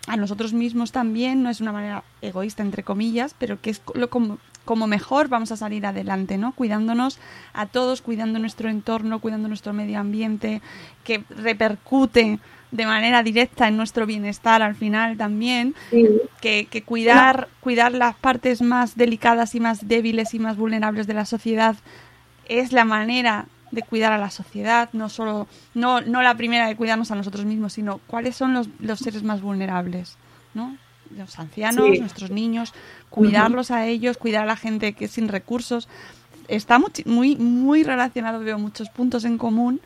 a nosotros mismos también, no es una manera egoísta, entre comillas, pero que es lo como, como mejor vamos a salir adelante, ¿no? Cuidándonos a todos, cuidando nuestro entorno, cuidando nuestro medio ambiente, que repercute de manera directa en nuestro bienestar al final también, que, que cuidar, cuidar las partes más delicadas y más débiles y más vulnerables de la sociedad es la manera de cuidar a la sociedad, no solo, no, no la primera de cuidarnos a nosotros mismos, sino cuáles son los, los seres más vulnerables, ¿no? Los ancianos, Sí. nuestros niños, cuidarlos a ellos, cuidar a la gente que es sin recursos. Está muchi- muy, muy relacionado, veo muchos puntos en común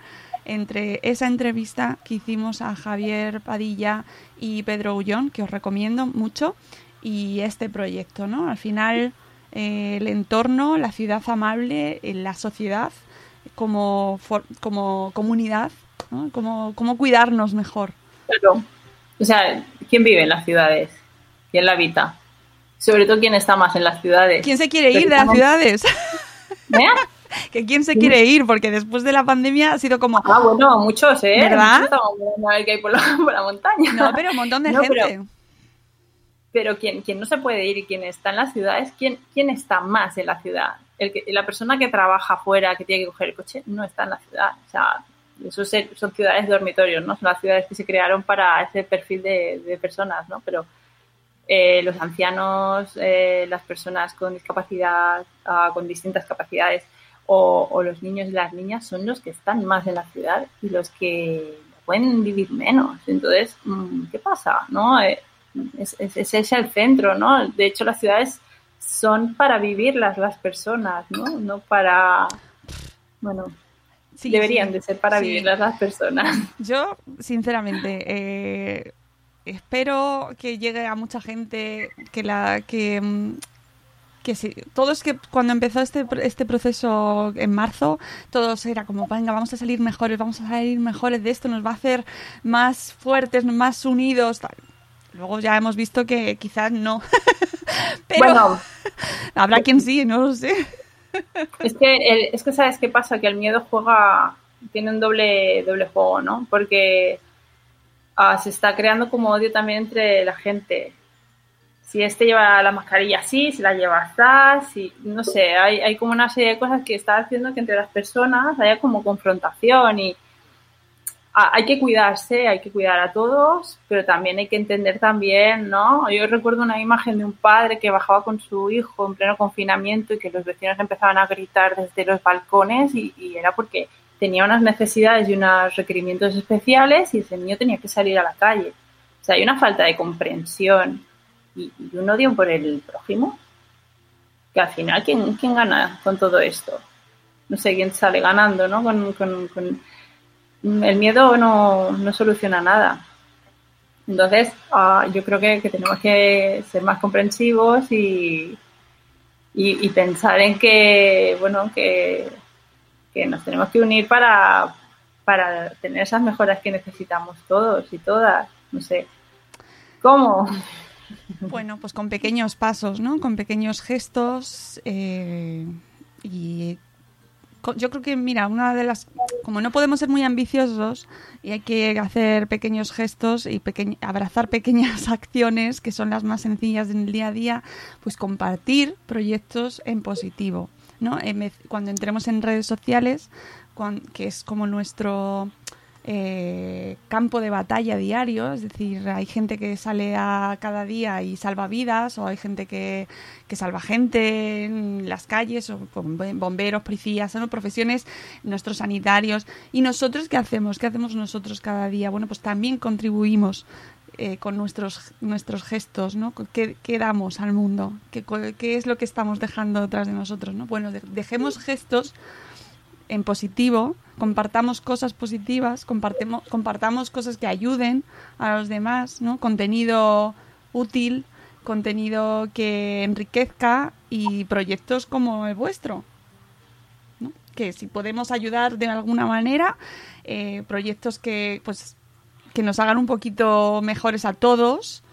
entre esa entrevista que hicimos a Javier Padilla y Pedro Ullón, que os recomiendo mucho, y este proyecto, ¿no? Al final, eh, el entorno, la ciudad amable, eh, la sociedad como, como comunidad, ¿no? Como, como cuidarnos mejor. Claro. O sea, ¿quién vive en las ciudades? ¿Quién la habita? Sobre todo, ¿quién está más en las ciudades? ¿Quién se quiere ir de las ciudades? ¿Eh? que quién se quiere ir, porque después de la pandemia ha sido como... Ah, bueno, muchos, ¿eh? ¿Verdad? Estamos a ver qué hay por la, por la montaña. No, pero un montón de No, gente. pero- Pero quien, quien no se puede ir y quien está en las ciudades, ¿quién, quién está más en la ciudad? El que, la persona que trabaja fuera, que tiene que coger el coche, no está en la ciudad. O sea, eso se- son ciudades dormitorios, ¿no? Son las ciudades que se crearon para ese perfil de, personas, ¿no? Pero eh, los ancianos, eh, las personas con discapacidad, ah, con distintas capacidades, o, los niños y las niñas son los que están más en la ciudad y los que pueden vivir menos. Entonces, mm, ¿qué pasa? ¿No? Eh, es, es- ese es el centro, ¿no? De hecho, las ciudades son para vivirlas las personas, ¿no? No para... Bueno, Sí, deberían sí, de ser para sí. vivirlas las personas. Yo, sinceramente, eh, espero que llegue a mucha gente que la que mm, que sí, todos que cuando empezó este este proceso en marzo, todos era como, venga, vamos a salir mejores, vamos a salir mejores de esto, nos va a hacer más fuertes, más unidos, tal. Luego ya hemos visto que quizás no. Pero Bueno. habrá quien sí, no lo sé. Es que, el- es que sabes qué pasa, que el miedo juega, tiene un doble, doble juego, ¿no? Porque ah, se está creando como odio también entre la gente. Si este lleva la mascarilla así, si la lleva así, si, no sé, hay, hay como una serie de cosas que está haciendo que entre las personas haya como confrontación y hay que cuidarse, hay que cuidar a todos, pero también hay que entender también, ¿no? Yo recuerdo una imagen de un padre que bajaba con su hijo en pleno confinamiento y que los vecinos empezaban a gritar desde los balcones y, era porque tenía unas necesidades y unos requerimientos especiales y ese niño tenía que salir a la calle. O sea, hay una falta de comprensión y, un odio por el prójimo que al final, ¿quién, quién gana con todo esto? No sé quién sale ganando, ¿no? Con- con- el miedo no, no soluciona nada. Entonces, ah, yo creo que, tenemos que ser más comprensivos y, y, pensar en que, bueno, que, que nos tenemos que unir para, para tener esas mejoras que necesitamos todos y todas. No sé. ¿Cómo? Bueno, pues con pequeños pasos, ¿no? Con pequeños gestos eh, y yo creo que, mira, una de las... Como no podemos ser muy ambiciosos y hay que hacer pequeños gestos y peque- abrazar pequeñas acciones que son las más sencillas del día a día, pues compartir proyectos en positivo, ¿no? En vez- Cuando entremos en redes sociales, que es como nuestro eh, campo de batalla diario, es decir, hay gente que sale a cada día y salva vidas, o hay gente que, que salva gente en las calles, o bombe- bomberos, policías, son profesiones, nuestros sanitarios. ¿Y nosotros qué hacemos? ¿Qué hacemos nosotros cada día? Bueno, pues también contribuimos eh, con nuestros, nuestros gestos, ¿no? ¿Qué, qué damos al mundo? ¿Qué, ¿Qué es lo que estamos dejando detrás de nosotros? ¿no? Bueno, de- dejemos gestos en positivo, compartamos cosas positivas, compartemos, compartamos cosas que ayuden a los demás, ¿no? Contenido útil, contenido que enriquezca y proyectos como el vuestro. ¿no? Que si podemos ayudar de alguna manera, eh, proyectos que pues que nos hagan un poquito mejores a todos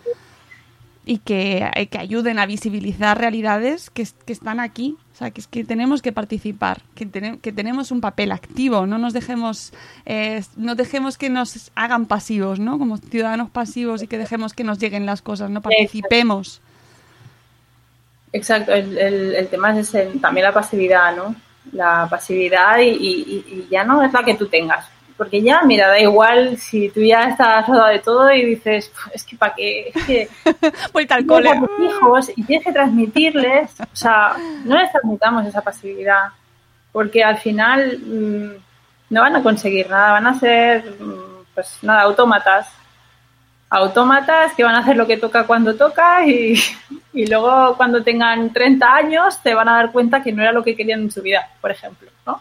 y que, eh, que ayuden a visibilizar realidades que, que están aquí. O sea, que es que tenemos que participar, que, tene- que tenemos un papel activo, no nos dejemos, eh, no dejemos que nos hagan pasivos, ¿no? Como ciudadanos pasivos y que dejemos que nos lleguen las cosas, no participemos. Exacto, el, el- el tema es ese, también la pasividad, ¿no? La pasividad y, y- y ya no es la que tú tengas. Porque ya, mira, da igual si tú ya estás rodeado de todo y dices, "Puf, es que para qué, es que Vuelta al tienes cole. a tus hijos y tienes que transmitirles, o sea, no les transmitamos esa pasividad, porque al final mm, no van a conseguir nada, van a ser, mm, pues nada, autómatas. Autómatas que van a hacer lo que toca cuando toca y, y luego cuando tengan 30 años te van a dar cuenta que no era lo que querían en su vida, por ejemplo, ¿no?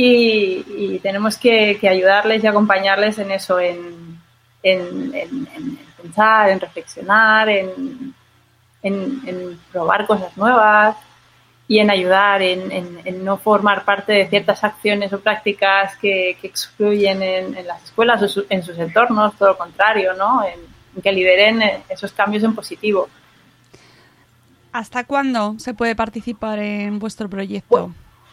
Y, y tenemos que, que ayudarles y acompañarles en eso, en, en- en- en pensar, en reflexionar, en, probar cosas nuevas y en ayudar, en, no formar parte de ciertas acciones o prácticas que, que excluyen en, las escuelas o su- en sus entornos, todo lo contrario, ¿no? En, que lideren esos cambios en positivo. ¿Hasta cuándo se puede participar en vuestro proyecto?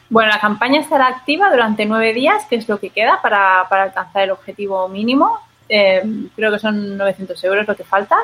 Bueno, la campaña estará activa durante nueve días, que es lo que queda para, para alcanzar el objetivo mínimo. Eh, creo que son 900 euros lo que falta.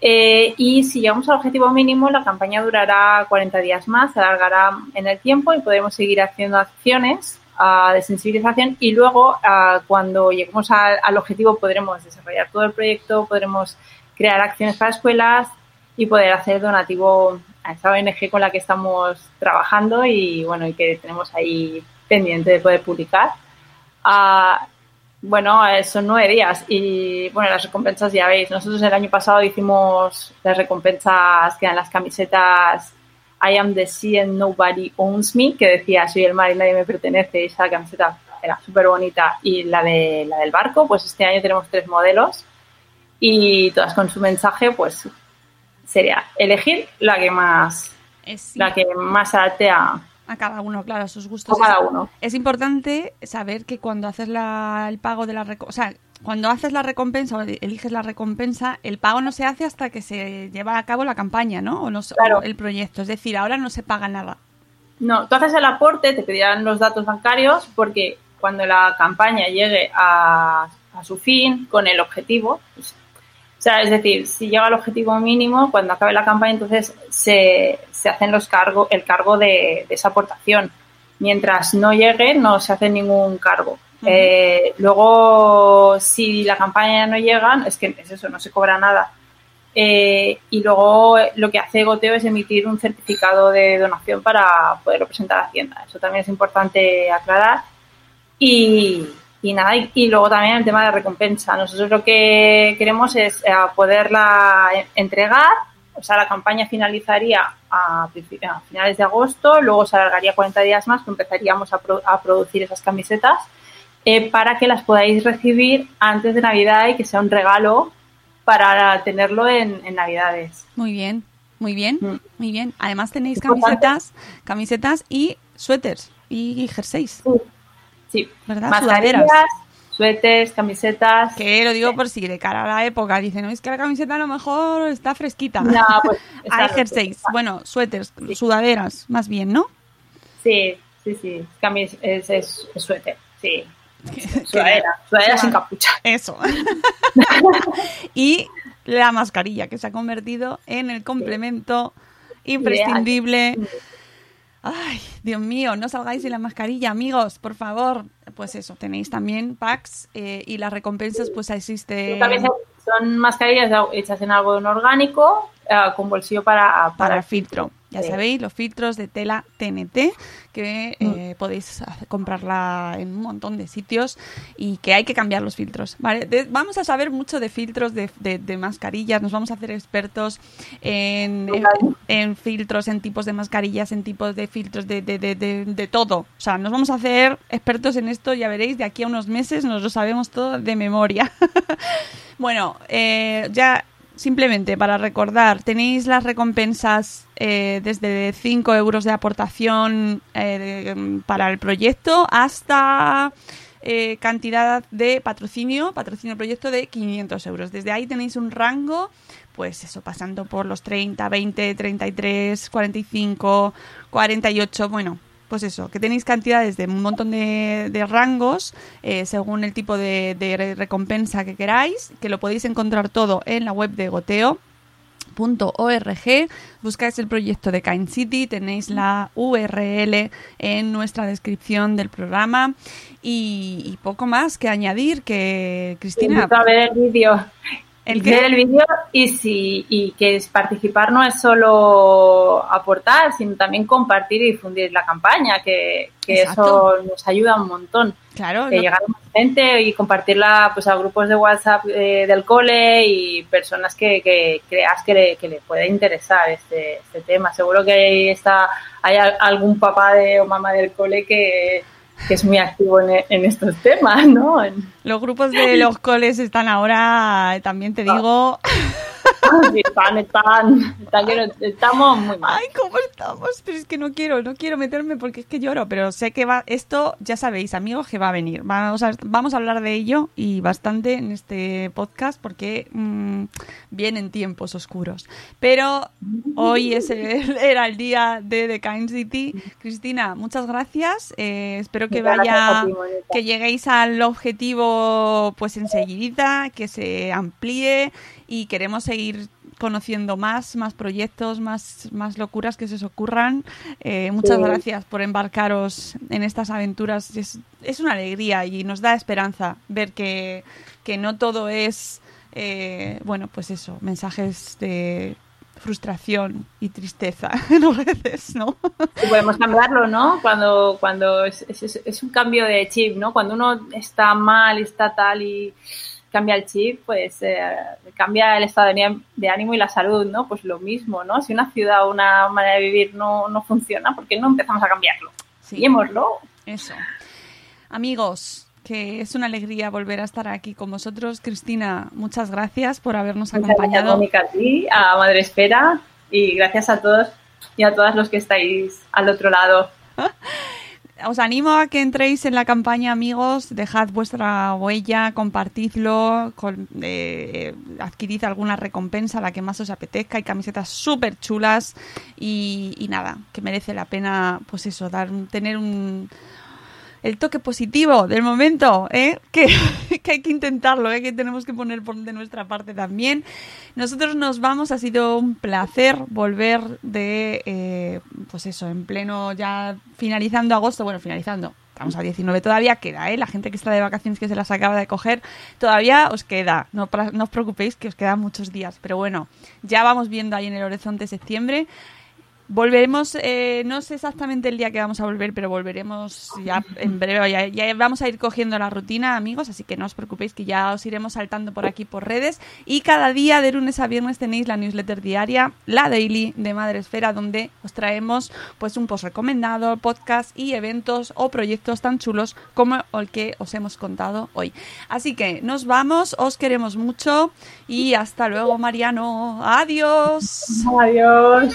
Eh, y si llegamos al objetivo mínimo, la campaña durará 40 días más, se alargará en el tiempo y podemos seguir haciendo acciones ah, de sensibilización y luego ah, cuando lleguemos al objetivo podremos desarrollar todo el proyecto, podremos crear acciones para escuelas y poder hacer donativo a esa ONG con la que estamos trabajando y bueno y que tenemos ahí pendiente de poder publicar. Ah, bueno, son nueve días y bueno, las recompensas ya veis. Nosotros el año pasado hicimos las recompensas que eran las camisetas I am the sea and nobody owns me, que decía soy el mar y nadie me pertenece. Esa camiseta era súper bonita. Y la, de, la del barco, pues este año tenemos tres modelos y todas con su mensaje, pues sería elegir la que más, Es la que más adapte a, a cada uno, claro, a sus gustos. a cada Es- uno. Es importante saber que cuando haces la- el pago de la o sea, cuando haces la recompensa o eliges la recompensa, el pago no se hace hasta que se lleva a cabo la campaña, ¿no? O, no Claro. o el proyecto. Es decir, ahora no se paga nada. No, tú haces el aporte, te pedirán los datos bancarios porque cuando la campaña llegue a, a su fin con el objetivo, pues, o sea, es decir, si llega al objetivo mínimo, cuando acabe la campaña, entonces se, se hacen los cargo, el cargo de, de esa aportación. Mientras no llegue, no se hace ningún cargo. Eh, luego, si la campaña no llega, es que es eso, no se cobra nada. Eh, y luego lo que hace Goteo es emitir un certificado de donación para poderlo presentar a Hacienda. Eso también es importante aclarar. Y, y nada, y, y luego también el tema de recompensa. Nosotros lo que queremos es eh, poderla eh, entregar. O sea, la campaña finalizaría a, a finales de agosto, luego se alargaría 40 días más, que empezaríamos a, pro- a producir esas camisetas eh, para que las podáis recibir antes de Navidad y que sea un regalo para tenerlo en, en Navidades. Muy bien, muy bien, Mm. muy bien. Además tenéis camisetas, camisetas y suéteres y jerseys, Sí, ¿verdad? mascarillas, Sudaderas. suéteres, camisetas. Que lo digo por si de cara a la época dicen, no, es que la camiseta a lo mejor está fresquita. No, pues, Hay está- jerseys, bueno, suéteres, sudaderas, más bien, ¿no? Sí, sí, sí. Camis es, es, es suéter, sí. Sudadera, sudadera Suda- sin capucha. Eso. y la mascarilla, que se ha convertido en el complemento imprescindible. Ay, Dios mío, no salgáis sin la mascarilla, amigos, por favor. Pues eso, tenéis también packs eh, y las recompensas, pues existe También son mascarillas hechas en algodón orgánico eh, con bolsillo para, para el filtro. Ya Sí. sabéis, los filtros de tela TNT, que eh, podéis comprarla en un montón de sitios y que hay que cambiar los filtros. ¿vale? De- vamos a saber mucho de filtros de, de- de mascarillas, nos vamos a hacer expertos en, en- en filtros, en tipos de mascarillas, en tipos de filtros, de, de, de, de- de todo. O sea, nos vamos a hacer expertos en esto, ya veréis, de aquí a unos meses nos lo sabemos todo de memoria. Bueno, eh, ya simplemente para recordar, tenéis las recompensas eh, desde 5 euros de aportación eh, de- para el proyecto hasta eh, cantidad de patrocinio, patrocinio proyecto de 500 euros. Desde ahí tenéis un rango, pues eso, pasando por los 30, 20, 33, 45, 48, bueno. Pues eso, que tenéis cantidades de un montón de, rangos eh, según el tipo de, de re- recompensa que queráis, que lo podéis encontrar todo en la web de Goteo .org, buscáis el proyecto de Kind City, tenéis la URL en nuestra descripción del programa. Y, poco más que añadir que Cristina, a el vídeo. ¿El ver qué? el vídeo y si y que es participar no es solo aportar, sino también compartir y difundir la campaña, que, que eso nos ayuda un montón. claro, Que lo- llegar a más gente y compartirla pues a grupos de WhatsApp eh, del cole y personas que, que creas que le, que le puede interesar este, este tema. Seguro que ahí está, hay al- algún papá de, o mamá del cole que, que es muy activo en, en estos temas, ¿no? En- los grupos de los coles están ahora, también te digo, Sí, están, están, están que no- estamos muy mal. Ay, ¿cómo estamos? Pero es que no quiero, no quiero meterme porque es que lloro, pero sé que va, esto ya sabéis, amigos, que va a venir. Vamos a, vamos a hablar de ello y bastante en este podcast porque mm, vienen tiempos oscuros. Pero hoy es el- era el día de The Kind City. Cristina, muchas gracias. Eh, espero que vaya, ti, que lleguéis al objetivo pues enseguidita, que se amplíe y queremos seguir conociendo más, más proyectos, más, más locuras que se os ocurran. Eh, muchas Sí. gracias por embarcaros en estas aventuras. Es, es una alegría y nos da esperanza ver que, que no todo es, eh, bueno, pues eso, mensajes de frustración y tristeza veces, ¿no? Y podemos cambiarlo, ¿no? Cuando, cuando es, es- es un cambio de chip, ¿no? Cuando uno está mal, está tal y cambia el chip, pues eh, cambia el estado de ni- de ánimo y la salud, ¿no? Pues lo mismo, ¿no? Si una ciudad o una manera de vivir no, no funciona, ¿por qué no empezamos a cambiarlo? Sí. Cambiémoslo. Eso. Amigos, que es una alegría volver a estar aquí con vosotros. Cristina, muchas gracias por habernos Muchas gracias, acompañado. Mónica, a ti, a Madre Espera y gracias a todos y a todas los que estáis al otro lado. os animo a que entréis en la campaña, amigos. Dejad vuestra huella, compartidlo, eh, adquirid alguna recompensa, la que más os apetezca. Hay camisetas súper chulas y, nada, que merece la pena, pues eso, dar, tener un, el toque positivo del momento, ¿eh? que, que hay que intentarlo, ¿eh? que tenemos que poner por de nuestra parte también. Nosotros nos vamos, ha sido un placer volver de, eh, pues eso, en pleno ya finalizando agosto, bueno, finalizando. Estamos a 19, todavía queda, ¿eh? La gente que está de vacaciones, que se las acaba de coger, todavía os queda. No, no os preocupéis, que os quedan muchos días. Pero bueno, ya vamos viendo ahí en el horizonte septiembre. Volveremos, eh, no sé exactamente el día que vamos a volver, pero volveremos ya en breve. Ya, vamos a ir cogiendo la rutina, amigos, así que no os preocupéis que ya os iremos saltando por aquí por redes. Y cada día, de lunes a viernes, tenéis la newsletter diaria, la daily de Madre Esfera, donde os traemos pues un post recomendado, podcast y eventos o proyectos tan chulos como el que os hemos contado hoy. Así que nos vamos, os queremos mucho y hasta luego, Mariano. Adiós. Adiós.